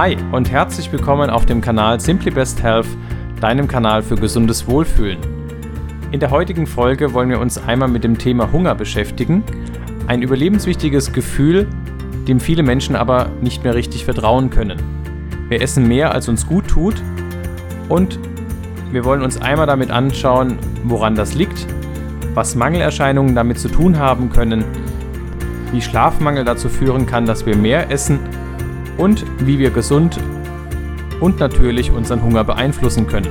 Hi und herzlich willkommen auf dem Kanal Simply Best Health, deinem Kanal für gesundes Wohlfühlen. In der heutigen Folge wollen wir uns einmal mit dem Thema Hunger beschäftigen. Ein überlebenswichtiges Gefühl, dem viele Menschen aber nicht mehr richtig vertrauen können. Wir essen mehr, als uns gut tut und wir wollen uns einmal damit anschauen, woran das liegt, was Mangelerscheinungen damit zu tun haben können, wie Schlafmangel dazu führen kann, dass wir mehr essen und wie wir gesund und natürlich unseren Hunger beeinflussen können.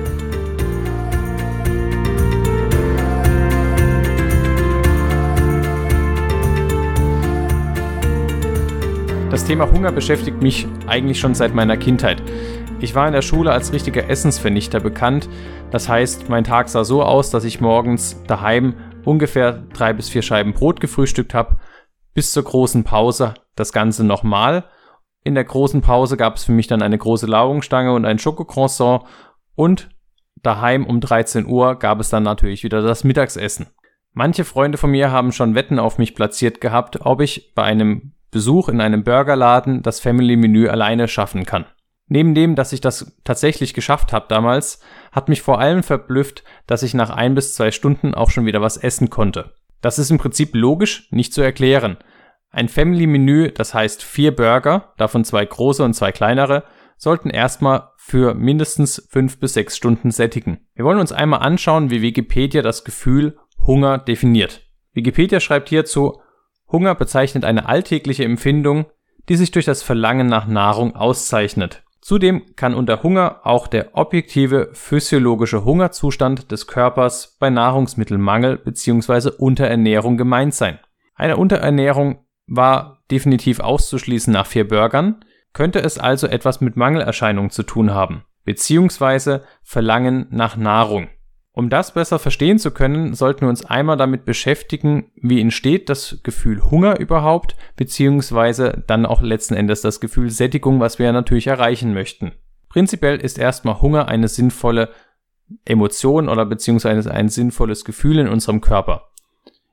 Das Thema Hunger beschäftigt mich eigentlich schon seit meiner Kindheit. Ich war in der Schule als richtiger Essensvernichter bekannt. Das heißt, mein Tag sah so aus, dass ich morgens daheim ungefähr drei bis vier Scheiben Brot gefrühstückt habe, bis zur großen Pause das Ganze nochmal. In der großen Pause gab es für mich dann eine große Laugenstange und ein Schokocroissant und daheim um 13 Uhr gab es dann natürlich wieder das Mittagsessen. Manche Freunde von mir haben schon Wetten auf mich platziert gehabt, ob ich bei einem Besuch in einem Burgerladen das Family-Menü alleine schaffen kann. Neben dem, dass ich das tatsächlich geschafft habe damals, hat mich vor allem verblüfft, dass ich nach ein bis zwei Stunden auch schon wieder was essen konnte. Das ist im Prinzip logisch nicht zu erklären. Ein Family-Menü, das heißt vier Burger, davon zwei große und zwei kleinere, sollten erstmal für mindestens fünf bis sechs Stunden sättigen. Wir wollen uns einmal anschauen, wie Wikipedia das Gefühl Hunger definiert. Wikipedia schreibt hierzu, Hunger bezeichnet eine alltägliche Empfindung, die sich durch das Verlangen nach Nahrung auszeichnet. Zudem kann unter Hunger auch der objektive physiologische Hungerzustand des Körpers bei Nahrungsmittelmangel bzw. Unterernährung gemeint sein. Eine Unterernährung war definitiv auszuschließen nach vier Burgern, könnte es also etwas mit Mangelerscheinungen zu tun haben, beziehungsweise Verlangen nach Nahrung. Um das besser verstehen zu können, sollten wir uns einmal damit beschäftigen, wie entsteht das Gefühl Hunger überhaupt, beziehungsweise dann auch letzten Endes das Gefühl Sättigung, was wir ja natürlich erreichen möchten. Prinzipiell ist erstmal Hunger eine sinnvolle Emotion oder beziehungsweise ein sinnvolles Gefühl in unserem Körper.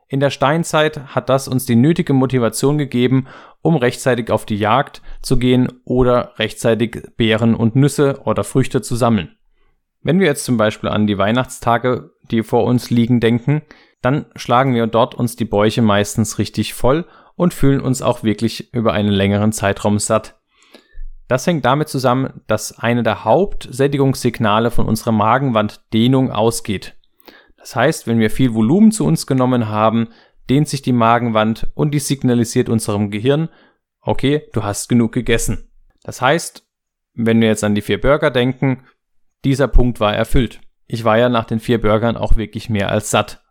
In der Steinzeit hat das uns die nötige Motivation gegeben, um rechtzeitig auf die Jagd zu gehen oder rechtzeitig Beeren und Nüsse oder Früchte zu sammeln. Wenn wir jetzt zum Beispiel an die Weihnachtstage, die vor uns liegen, denken, dann schlagen wir dort uns die Bäuche meistens richtig voll und fühlen uns auch wirklich über einen längeren Zeitraum satt. Das hängt damit zusammen, dass eine der Hauptsättigungssignale von unserer Magenwand Dehnung ausgeht. Das heißt, wenn wir viel Volumen zu uns genommen haben, dehnt sich die Magenwand und die signalisiert unserem Gehirn, okay, du hast genug gegessen. Das heißt, wenn wir jetzt an die vier Burger denken, dieser Punkt war erfüllt. Ich war ja nach den vier Burgern auch wirklich mehr als satt.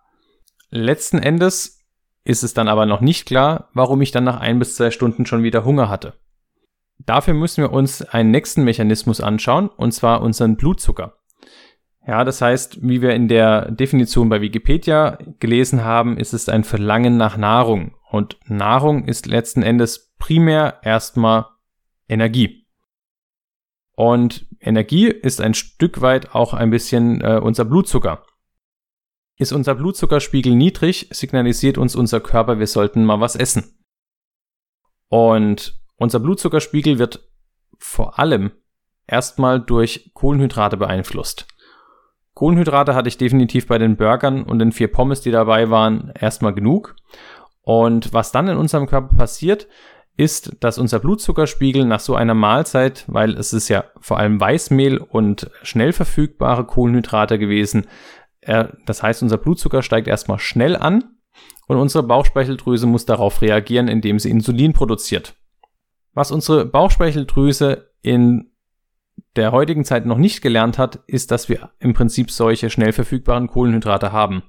Letzten Endes ist es dann aber noch nicht klar, warum ich dann nach ein bis zwei Stunden schon wieder Hunger hatte. Dafür müssen wir uns einen nächsten Mechanismus anschauen, und zwar unseren Blutzucker. Ja, das heißt, wie wir in der Definition bei Wikipedia gelesen haben, ist es ein Verlangen nach Nahrung. Und Nahrung ist letzten Endes primär erstmal Energie. Und Energie ist ein Stück weit auch ein bisschen äh, unser Blutzucker. Ist unser Blutzuckerspiegel niedrig, signalisiert uns unser Körper, wir sollten mal was essen. Und unser Blutzuckerspiegel wird vor allem erstmal durch Kohlenhydrate beeinflusst. Kohlenhydrate hatte ich definitiv bei den Burgern und den vier Pommes, die dabei waren, erstmal genug. Und was dann in unserem Körper passiert, ist, dass unser Blutzuckerspiegel nach so einer Mahlzeit, weil es ist ja vor allem Weißmehl und schnell verfügbare Kohlenhydrate gewesen, äh, das heißt, unser Blutzucker steigt erstmal schnell an und unsere Bauchspeicheldrüse muss darauf reagieren, indem sie Insulin produziert. Was unsere Bauchspeicheldrüse in der heutigen Zeit noch nicht gelernt hat, ist, dass wir im Prinzip solche schnell verfügbaren Kohlenhydrate haben.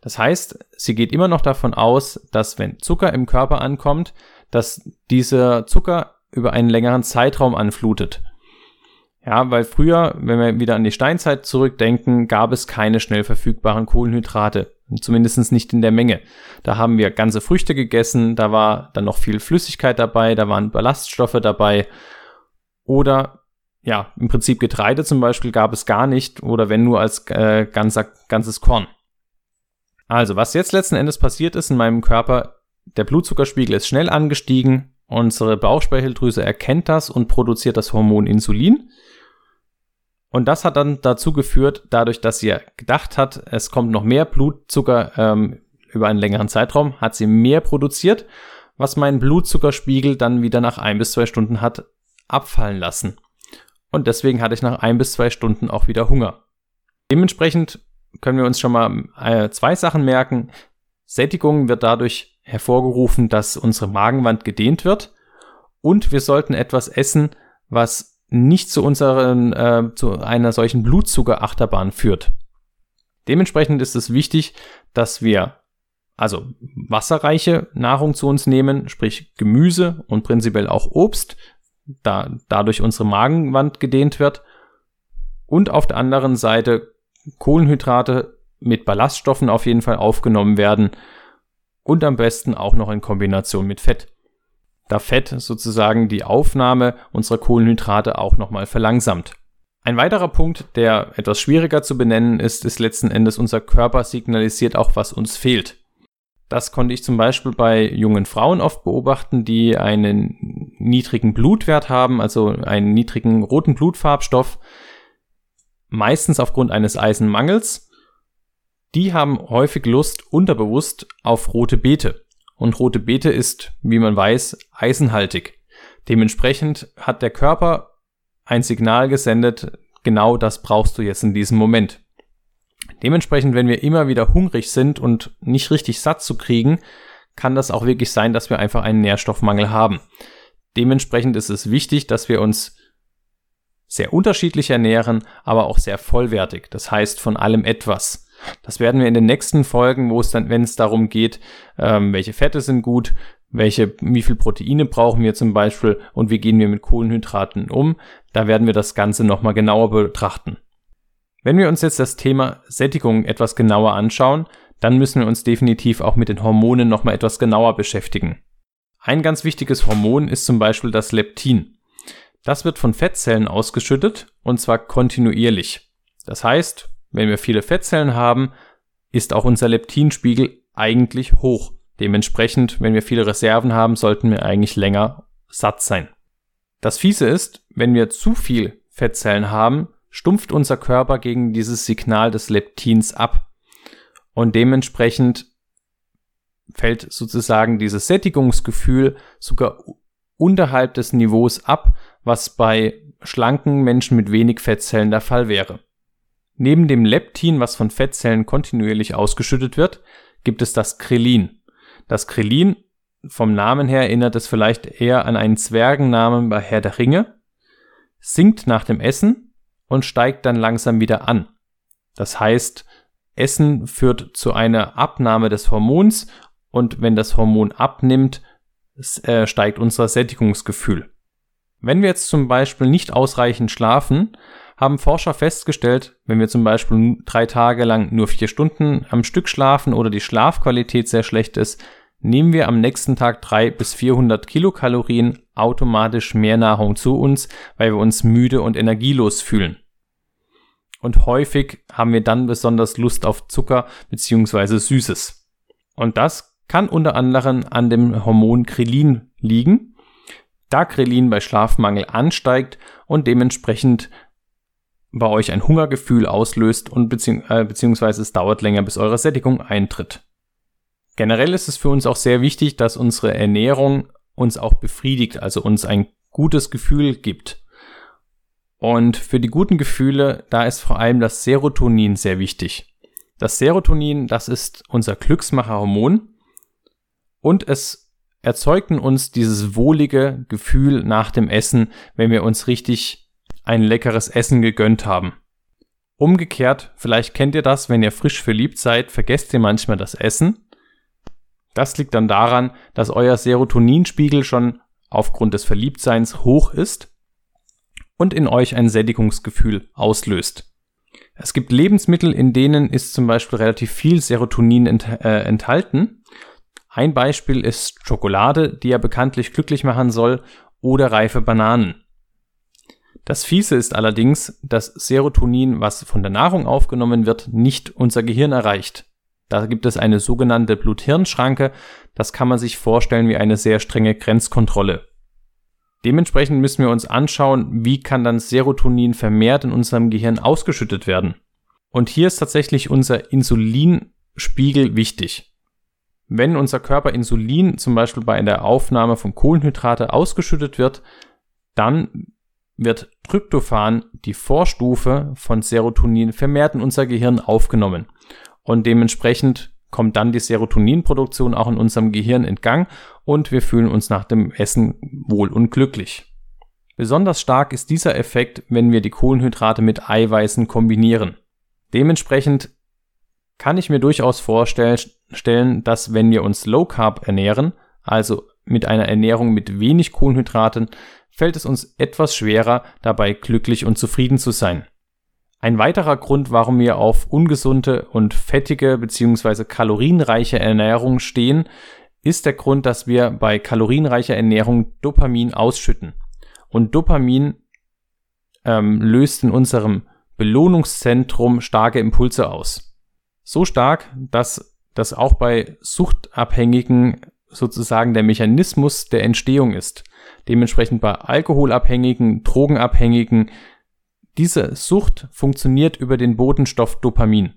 Das heißt, sie geht immer noch davon aus, dass wenn Zucker im Körper ankommt, dass dieser Zucker über einen längeren Zeitraum anflutet. Ja, weil früher, wenn wir wieder an die Steinzeit zurückdenken, gab es keine schnell verfügbaren Kohlenhydrate. Zumindest nicht in der Menge. Da haben wir ganze Früchte gegessen, da war dann noch viel Flüssigkeit dabei, da waren Ballaststoffe dabei. Oder ja, im Prinzip Getreide zum Beispiel gab es gar nicht oder wenn nur als äh, ganzer, ganzes Korn. Also, was jetzt letzten Endes passiert ist in meinem Körper, der Blutzuckerspiegel ist schnell angestiegen Unsere Bauchspeicheldrüse erkennt das und produziert das Hormon Insulin. Und das hat dann dazu geführt, dadurch, dass sie gedacht hat, es kommt noch mehr Blutzucker ähm, über einen längeren Zeitraum, hat sie mehr produziert, was meinen Blutzuckerspiegel dann wieder nach ein bis zwei Stunden hat abfallen lassen. Und deswegen hatte ich nach ein bis zwei Stunden auch wieder Hunger. Dementsprechend können wir uns schon mal äh, zwei Sachen merken. Sättigung wird dadurch hervorgerufen, dass unsere Magenwand gedehnt wird und wir sollten etwas essen, was nicht zu unseren äh, zu einer solchen Blutzuckerachterbahn führt. Dementsprechend ist es wichtig, dass wir also wasserreiche Nahrung zu uns nehmen, sprich Gemüse und prinzipiell auch Obst, da dadurch unsere Magenwand gedehnt wird und auf der anderen Seite Kohlenhydrate mit Ballaststoffen auf jeden Fall aufgenommen werden und am besten auch noch in Kombination mit Fett. Da Fett sozusagen die Aufnahme unserer Kohlenhydrate auch nochmal verlangsamt. Ein weiterer Punkt, der etwas schwieriger zu benennen ist, ist letzten Endes unser Körper signalisiert auch, was uns fehlt. Das konnte ich zum Beispiel bei jungen Frauen oft beobachten, die einen niedrigen Blutwert haben, also einen niedrigen roten Blutfarbstoff, meistens aufgrund eines Eisenmangels die haben häufig Lust unterbewusst auf rote Beete. Und rote Beete ist, wie man weiß, eisenhaltig. Dementsprechend hat der Körper ein Signal gesendet, genau das brauchst du jetzt in diesem Moment. Dementsprechend, wenn wir immer wieder hungrig sind und nicht richtig satt zu kriegen, kann das auch wirklich sein, dass wir einfach einen Nährstoffmangel haben. Dementsprechend ist es wichtig, dass wir uns sehr unterschiedlich ernähren, aber auch sehr vollwertig. Das heißt von allem etwas. Das werden wir in den nächsten Folgen, wo es dann, wenn es darum geht, ähm, welche Fette sind gut, welche, wie viel Proteine brauchen wir zum Beispiel und wie gehen wir mit Kohlenhydraten um, da werden wir das Ganze nochmal genauer betrachten. Wenn wir uns jetzt das Thema Sättigung etwas genauer anschauen, dann müssen wir uns definitiv auch mit den Hormonen nochmal etwas genauer beschäftigen. Ein ganz wichtiges Hormon ist zum Beispiel das Leptin. Das wird von Fettzellen ausgeschüttet und zwar kontinuierlich. Das heißt, wenn wir viele Fettzellen haben, ist auch unser Leptinspiegel eigentlich hoch. Dementsprechend, wenn wir viele Reserven haben, sollten wir eigentlich länger satt sein. Das Fiese ist, wenn wir zu viel Fettzellen haben, stumpft unser Körper gegen dieses Signal des Leptins ab. Und dementsprechend fällt sozusagen dieses Sättigungsgefühl sogar unterhalb des Niveaus ab, was bei schlanken Menschen mit wenig Fettzellen der Fall wäre. Neben dem Leptin, was von Fettzellen kontinuierlich ausgeschüttet wird, gibt es das Krelin. Das Krelin, vom Namen her erinnert es vielleicht eher an einen Zwergennamen bei Herr der Ringe, sinkt nach dem Essen und steigt dann langsam wieder an. Das heißt, Essen führt zu einer Abnahme des Hormons und wenn das Hormon abnimmt, äh, steigt unser Sättigungsgefühl. Wenn wir jetzt zum Beispiel nicht ausreichend schlafen, haben Forscher festgestellt, wenn wir zum Beispiel drei Tage lang nur vier Stunden am Stück schlafen oder die Schlafqualität sehr schlecht ist, nehmen wir am nächsten Tag drei bis 400 Kilokalorien automatisch mehr Nahrung zu uns, weil wir uns müde und energielos fühlen. Und häufig haben wir dann besonders Lust auf Zucker bzw. Süßes. Und das kann unter anderem an dem Hormon Krelin liegen, da Krelin bei Schlafmangel ansteigt und dementsprechend bei euch ein Hungergefühl auslöst und bezieh äh, beziehungsweise es dauert länger, bis eure Sättigung eintritt. Generell ist es für uns auch sehr wichtig, dass unsere Ernährung uns auch befriedigt, also uns ein gutes Gefühl gibt. Und für die guten Gefühle, da ist vor allem das Serotonin sehr wichtig. Das Serotonin, das ist unser Glücksmacherhormon und es erzeugt in uns dieses wohlige Gefühl nach dem Essen, wenn wir uns richtig ein leckeres Essen gegönnt haben. Umgekehrt, vielleicht kennt ihr das, wenn ihr frisch verliebt seid, vergesst ihr manchmal das Essen. Das liegt dann daran, dass euer Serotoninspiegel schon aufgrund des Verliebtseins hoch ist und in euch ein Sättigungsgefühl auslöst. Es gibt Lebensmittel, in denen ist zum Beispiel relativ viel Serotonin ent äh, enthalten. Ein Beispiel ist Schokolade, die ja bekanntlich glücklich machen soll, oder reife Bananen. Das Fiese ist allerdings, dass Serotonin, was von der Nahrung aufgenommen wird, nicht unser Gehirn erreicht. Da gibt es eine sogenannte Blut-Hirn-Schranke. Das kann man sich vorstellen wie eine sehr strenge Grenzkontrolle. Dementsprechend müssen wir uns anschauen, wie kann dann Serotonin vermehrt in unserem Gehirn ausgeschüttet werden. Und hier ist tatsächlich unser Insulinspiegel wichtig. Wenn unser Körper Insulin zum Beispiel bei der Aufnahme von Kohlenhydrate ausgeschüttet wird, dann wird Tryptophan, die Vorstufe von Serotonin, vermehrt in unser Gehirn aufgenommen. Und dementsprechend kommt dann die Serotoninproduktion auch in unserem Gehirn in Gang und wir fühlen uns nach dem Essen wohl und glücklich. Besonders stark ist dieser Effekt, wenn wir die Kohlenhydrate mit Eiweißen kombinieren. Dementsprechend kann ich mir durchaus vorstellen, dass wenn wir uns Low Carb ernähren, also mit einer Ernährung mit wenig Kohlenhydraten, fällt es uns etwas schwerer, dabei glücklich und zufrieden zu sein. Ein weiterer Grund, warum wir auf ungesunde und fettige bzw. kalorienreiche Ernährung stehen, ist der Grund, dass wir bei kalorienreicher Ernährung Dopamin ausschütten. Und Dopamin ähm, löst in unserem Belohnungszentrum starke Impulse aus. So stark, dass das auch bei Suchtabhängigen sozusagen der Mechanismus der Entstehung ist. Dementsprechend bei Alkoholabhängigen, Drogenabhängigen, diese Sucht funktioniert über den Botenstoff Dopamin.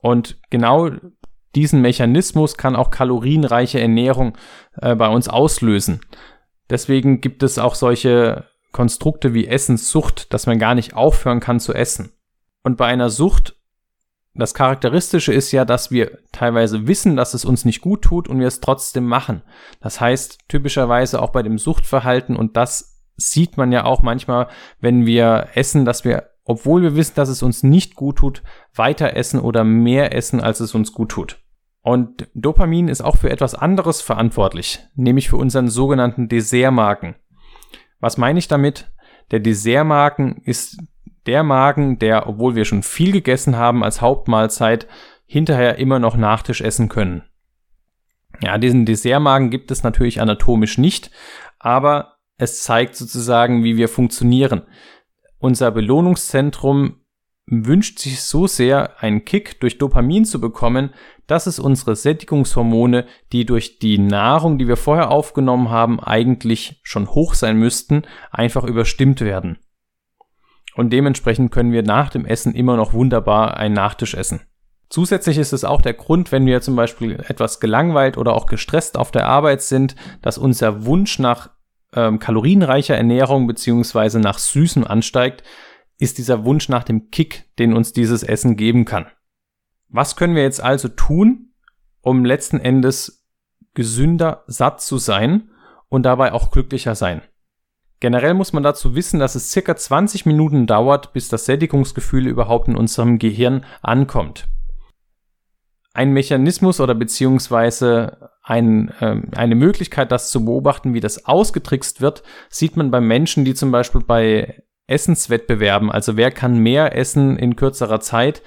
Und genau diesen Mechanismus kann auch kalorienreiche Ernährung äh, bei uns auslösen. Deswegen gibt es auch solche Konstrukte wie Essenssucht, dass man gar nicht aufhören kann zu essen. Und bei einer Sucht, das Charakteristische ist ja, dass wir teilweise wissen, dass es uns nicht gut tut und wir es trotzdem machen. Das heißt, typischerweise auch bei dem Suchtverhalten und das sieht man ja auch manchmal, wenn wir essen, dass wir, obwohl wir wissen, dass es uns nicht gut tut, weiter essen oder mehr essen, als es uns gut tut. Und Dopamin ist auch für etwas anderes verantwortlich, nämlich für unseren sogenannten Dessertmarken. Was meine ich damit? Der Dessertmagen ist der Magen, der, obwohl wir schon viel gegessen haben als Hauptmahlzeit, hinterher immer noch Nachtisch essen können. Ja, diesen Dessertmagen gibt es natürlich anatomisch nicht, aber es zeigt sozusagen, wie wir funktionieren. Unser Belohnungszentrum wünscht sich so sehr, einen Kick durch Dopamin zu bekommen, dass es unsere Sättigungshormone, die durch die Nahrung, die wir vorher aufgenommen haben, eigentlich schon hoch sein müssten, einfach überstimmt werden. Und dementsprechend können wir nach dem Essen immer noch wunderbar einen Nachtisch essen. Zusätzlich ist es auch der Grund, wenn wir zum Beispiel etwas gelangweilt oder auch gestresst auf der Arbeit sind, dass unser Wunsch nach ähm, kalorienreicher Ernährung beziehungsweise nach Süßem ansteigt, ist dieser Wunsch nach dem Kick, den uns dieses Essen geben kann. Was können wir jetzt also tun, um letzten Endes gesünder, satt zu sein und dabei auch glücklicher sein? Generell muss man dazu wissen, dass es circa 20 Minuten dauert, bis das Sättigungsgefühl überhaupt in unserem Gehirn ankommt. Ein Mechanismus oder beziehungsweise ein, äh, eine Möglichkeit, das zu beobachten, wie das ausgetrickst wird, sieht man bei Menschen, die zum Beispiel bei Essenswettbewerben, also wer kann mehr essen in kürzerer Zeit,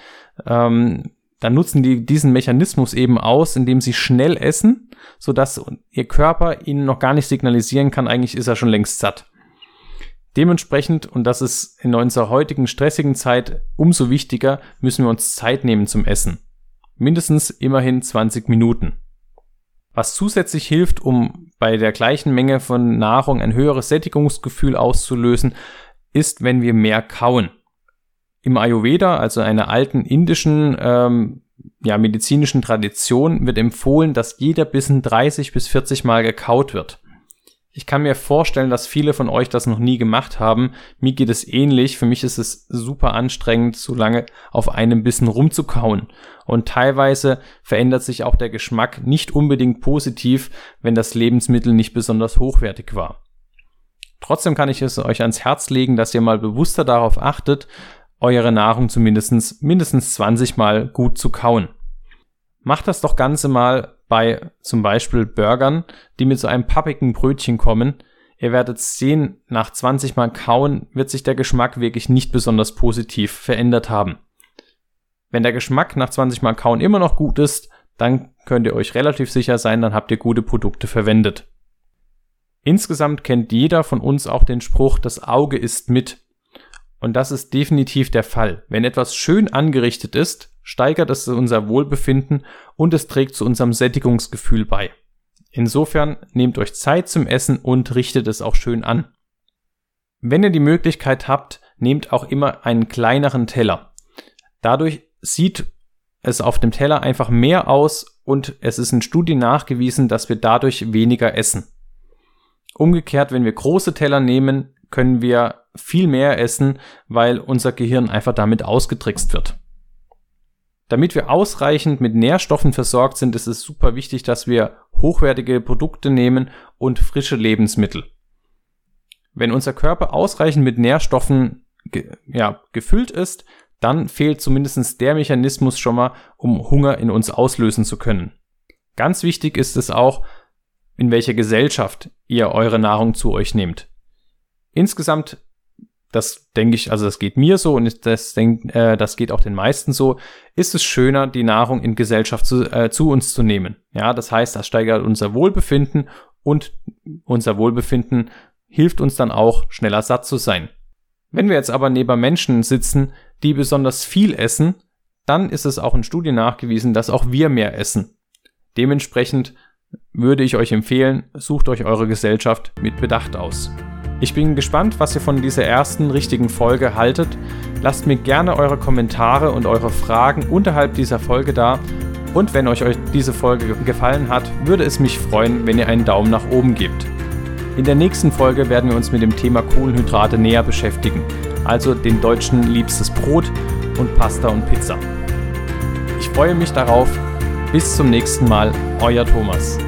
ähm, dann nutzen die diesen Mechanismus eben aus, indem sie schnell essen, sodass ihr Körper ihnen noch gar nicht signalisieren kann, eigentlich ist er schon längst satt. Dementsprechend, und das ist in unserer heutigen stressigen Zeit umso wichtiger, müssen wir uns Zeit nehmen zum Essen. Mindestens immerhin 20 Minuten. Was zusätzlich hilft, um bei der gleichen Menge von Nahrung ein höheres Sättigungsgefühl auszulösen, ist, wenn wir mehr kauen. Im Ayurveda, also einer alten indischen ähm, ja, medizinischen Tradition, wird empfohlen, dass jeder Bissen 30 bis 40 Mal gekaut wird. Ich kann mir vorstellen, dass viele von euch das noch nie gemacht haben. Mir geht es ähnlich. Für mich ist es super anstrengend, so lange auf einem Bissen rumzukauen. Und teilweise verändert sich auch der Geschmack nicht unbedingt positiv, wenn das Lebensmittel nicht besonders hochwertig war. Trotzdem kann ich es euch ans Herz legen, dass ihr mal bewusster darauf achtet, eure Nahrung zumindest mindestens 20 Mal gut zu kauen. Macht das doch Ganze mal bei zum Beispiel Burgern, die mit so einem pappigen Brötchen kommen. Ihr werdet sehen, nach 20 Mal kauen wird sich der Geschmack wirklich nicht besonders positiv verändert haben. Wenn der Geschmack nach 20 Mal kauen immer noch gut ist, dann könnt ihr euch relativ sicher sein, dann habt ihr gute Produkte verwendet. Insgesamt kennt jeder von uns auch den Spruch, das Auge ist mit. Und das ist definitiv der Fall. Wenn etwas schön angerichtet ist, steigert es unser Wohlbefinden und es trägt zu unserem Sättigungsgefühl bei. Insofern nehmt euch Zeit zum Essen und richtet es auch schön an. Wenn ihr die Möglichkeit habt, nehmt auch immer einen kleineren Teller. Dadurch sieht es auf dem Teller einfach mehr aus und es ist in Studien nachgewiesen, dass wir dadurch weniger essen. Umgekehrt, wenn wir große Teller nehmen, können wir viel mehr essen, weil unser Gehirn einfach damit ausgetrickst wird. Damit wir ausreichend mit Nährstoffen versorgt sind, ist es super wichtig, dass wir hochwertige Produkte nehmen und frische Lebensmittel. Wenn unser Körper ausreichend mit Nährstoffen ge ja, gefüllt ist, dann fehlt zumindest der Mechanismus schon mal, um Hunger in uns auslösen zu können. Ganz wichtig ist es auch, in welcher Gesellschaft ihr eure Nahrung zu euch nehmt. Insgesamt, das denke ich, also das geht mir so und das, denk, äh, das geht auch den meisten so, ist es schöner, die Nahrung in Gesellschaft zu, äh, zu uns zu nehmen. Ja, das heißt, das steigert unser Wohlbefinden und unser Wohlbefinden hilft uns dann auch, schneller satt zu sein. Wenn wir jetzt aber neben Menschen sitzen, die besonders viel essen, dann ist es auch in Studien nachgewiesen, dass auch wir mehr essen. Dementsprechend würde ich euch empfehlen, sucht euch eure Gesellschaft mit Bedacht aus. Ich bin gespannt, was ihr von dieser ersten richtigen Folge haltet. Lasst mir gerne eure Kommentare und eure Fragen unterhalb dieser Folge da. Und wenn euch diese Folge gefallen hat, würde es mich freuen, wenn ihr einen Daumen nach oben gebt. In der nächsten Folge werden wir uns mit dem Thema Kohlenhydrate näher beschäftigen, also den Deutschen liebstes Brot und Pasta und Pizza. Ich freue mich darauf. Bis zum nächsten Mal, euer Thomas.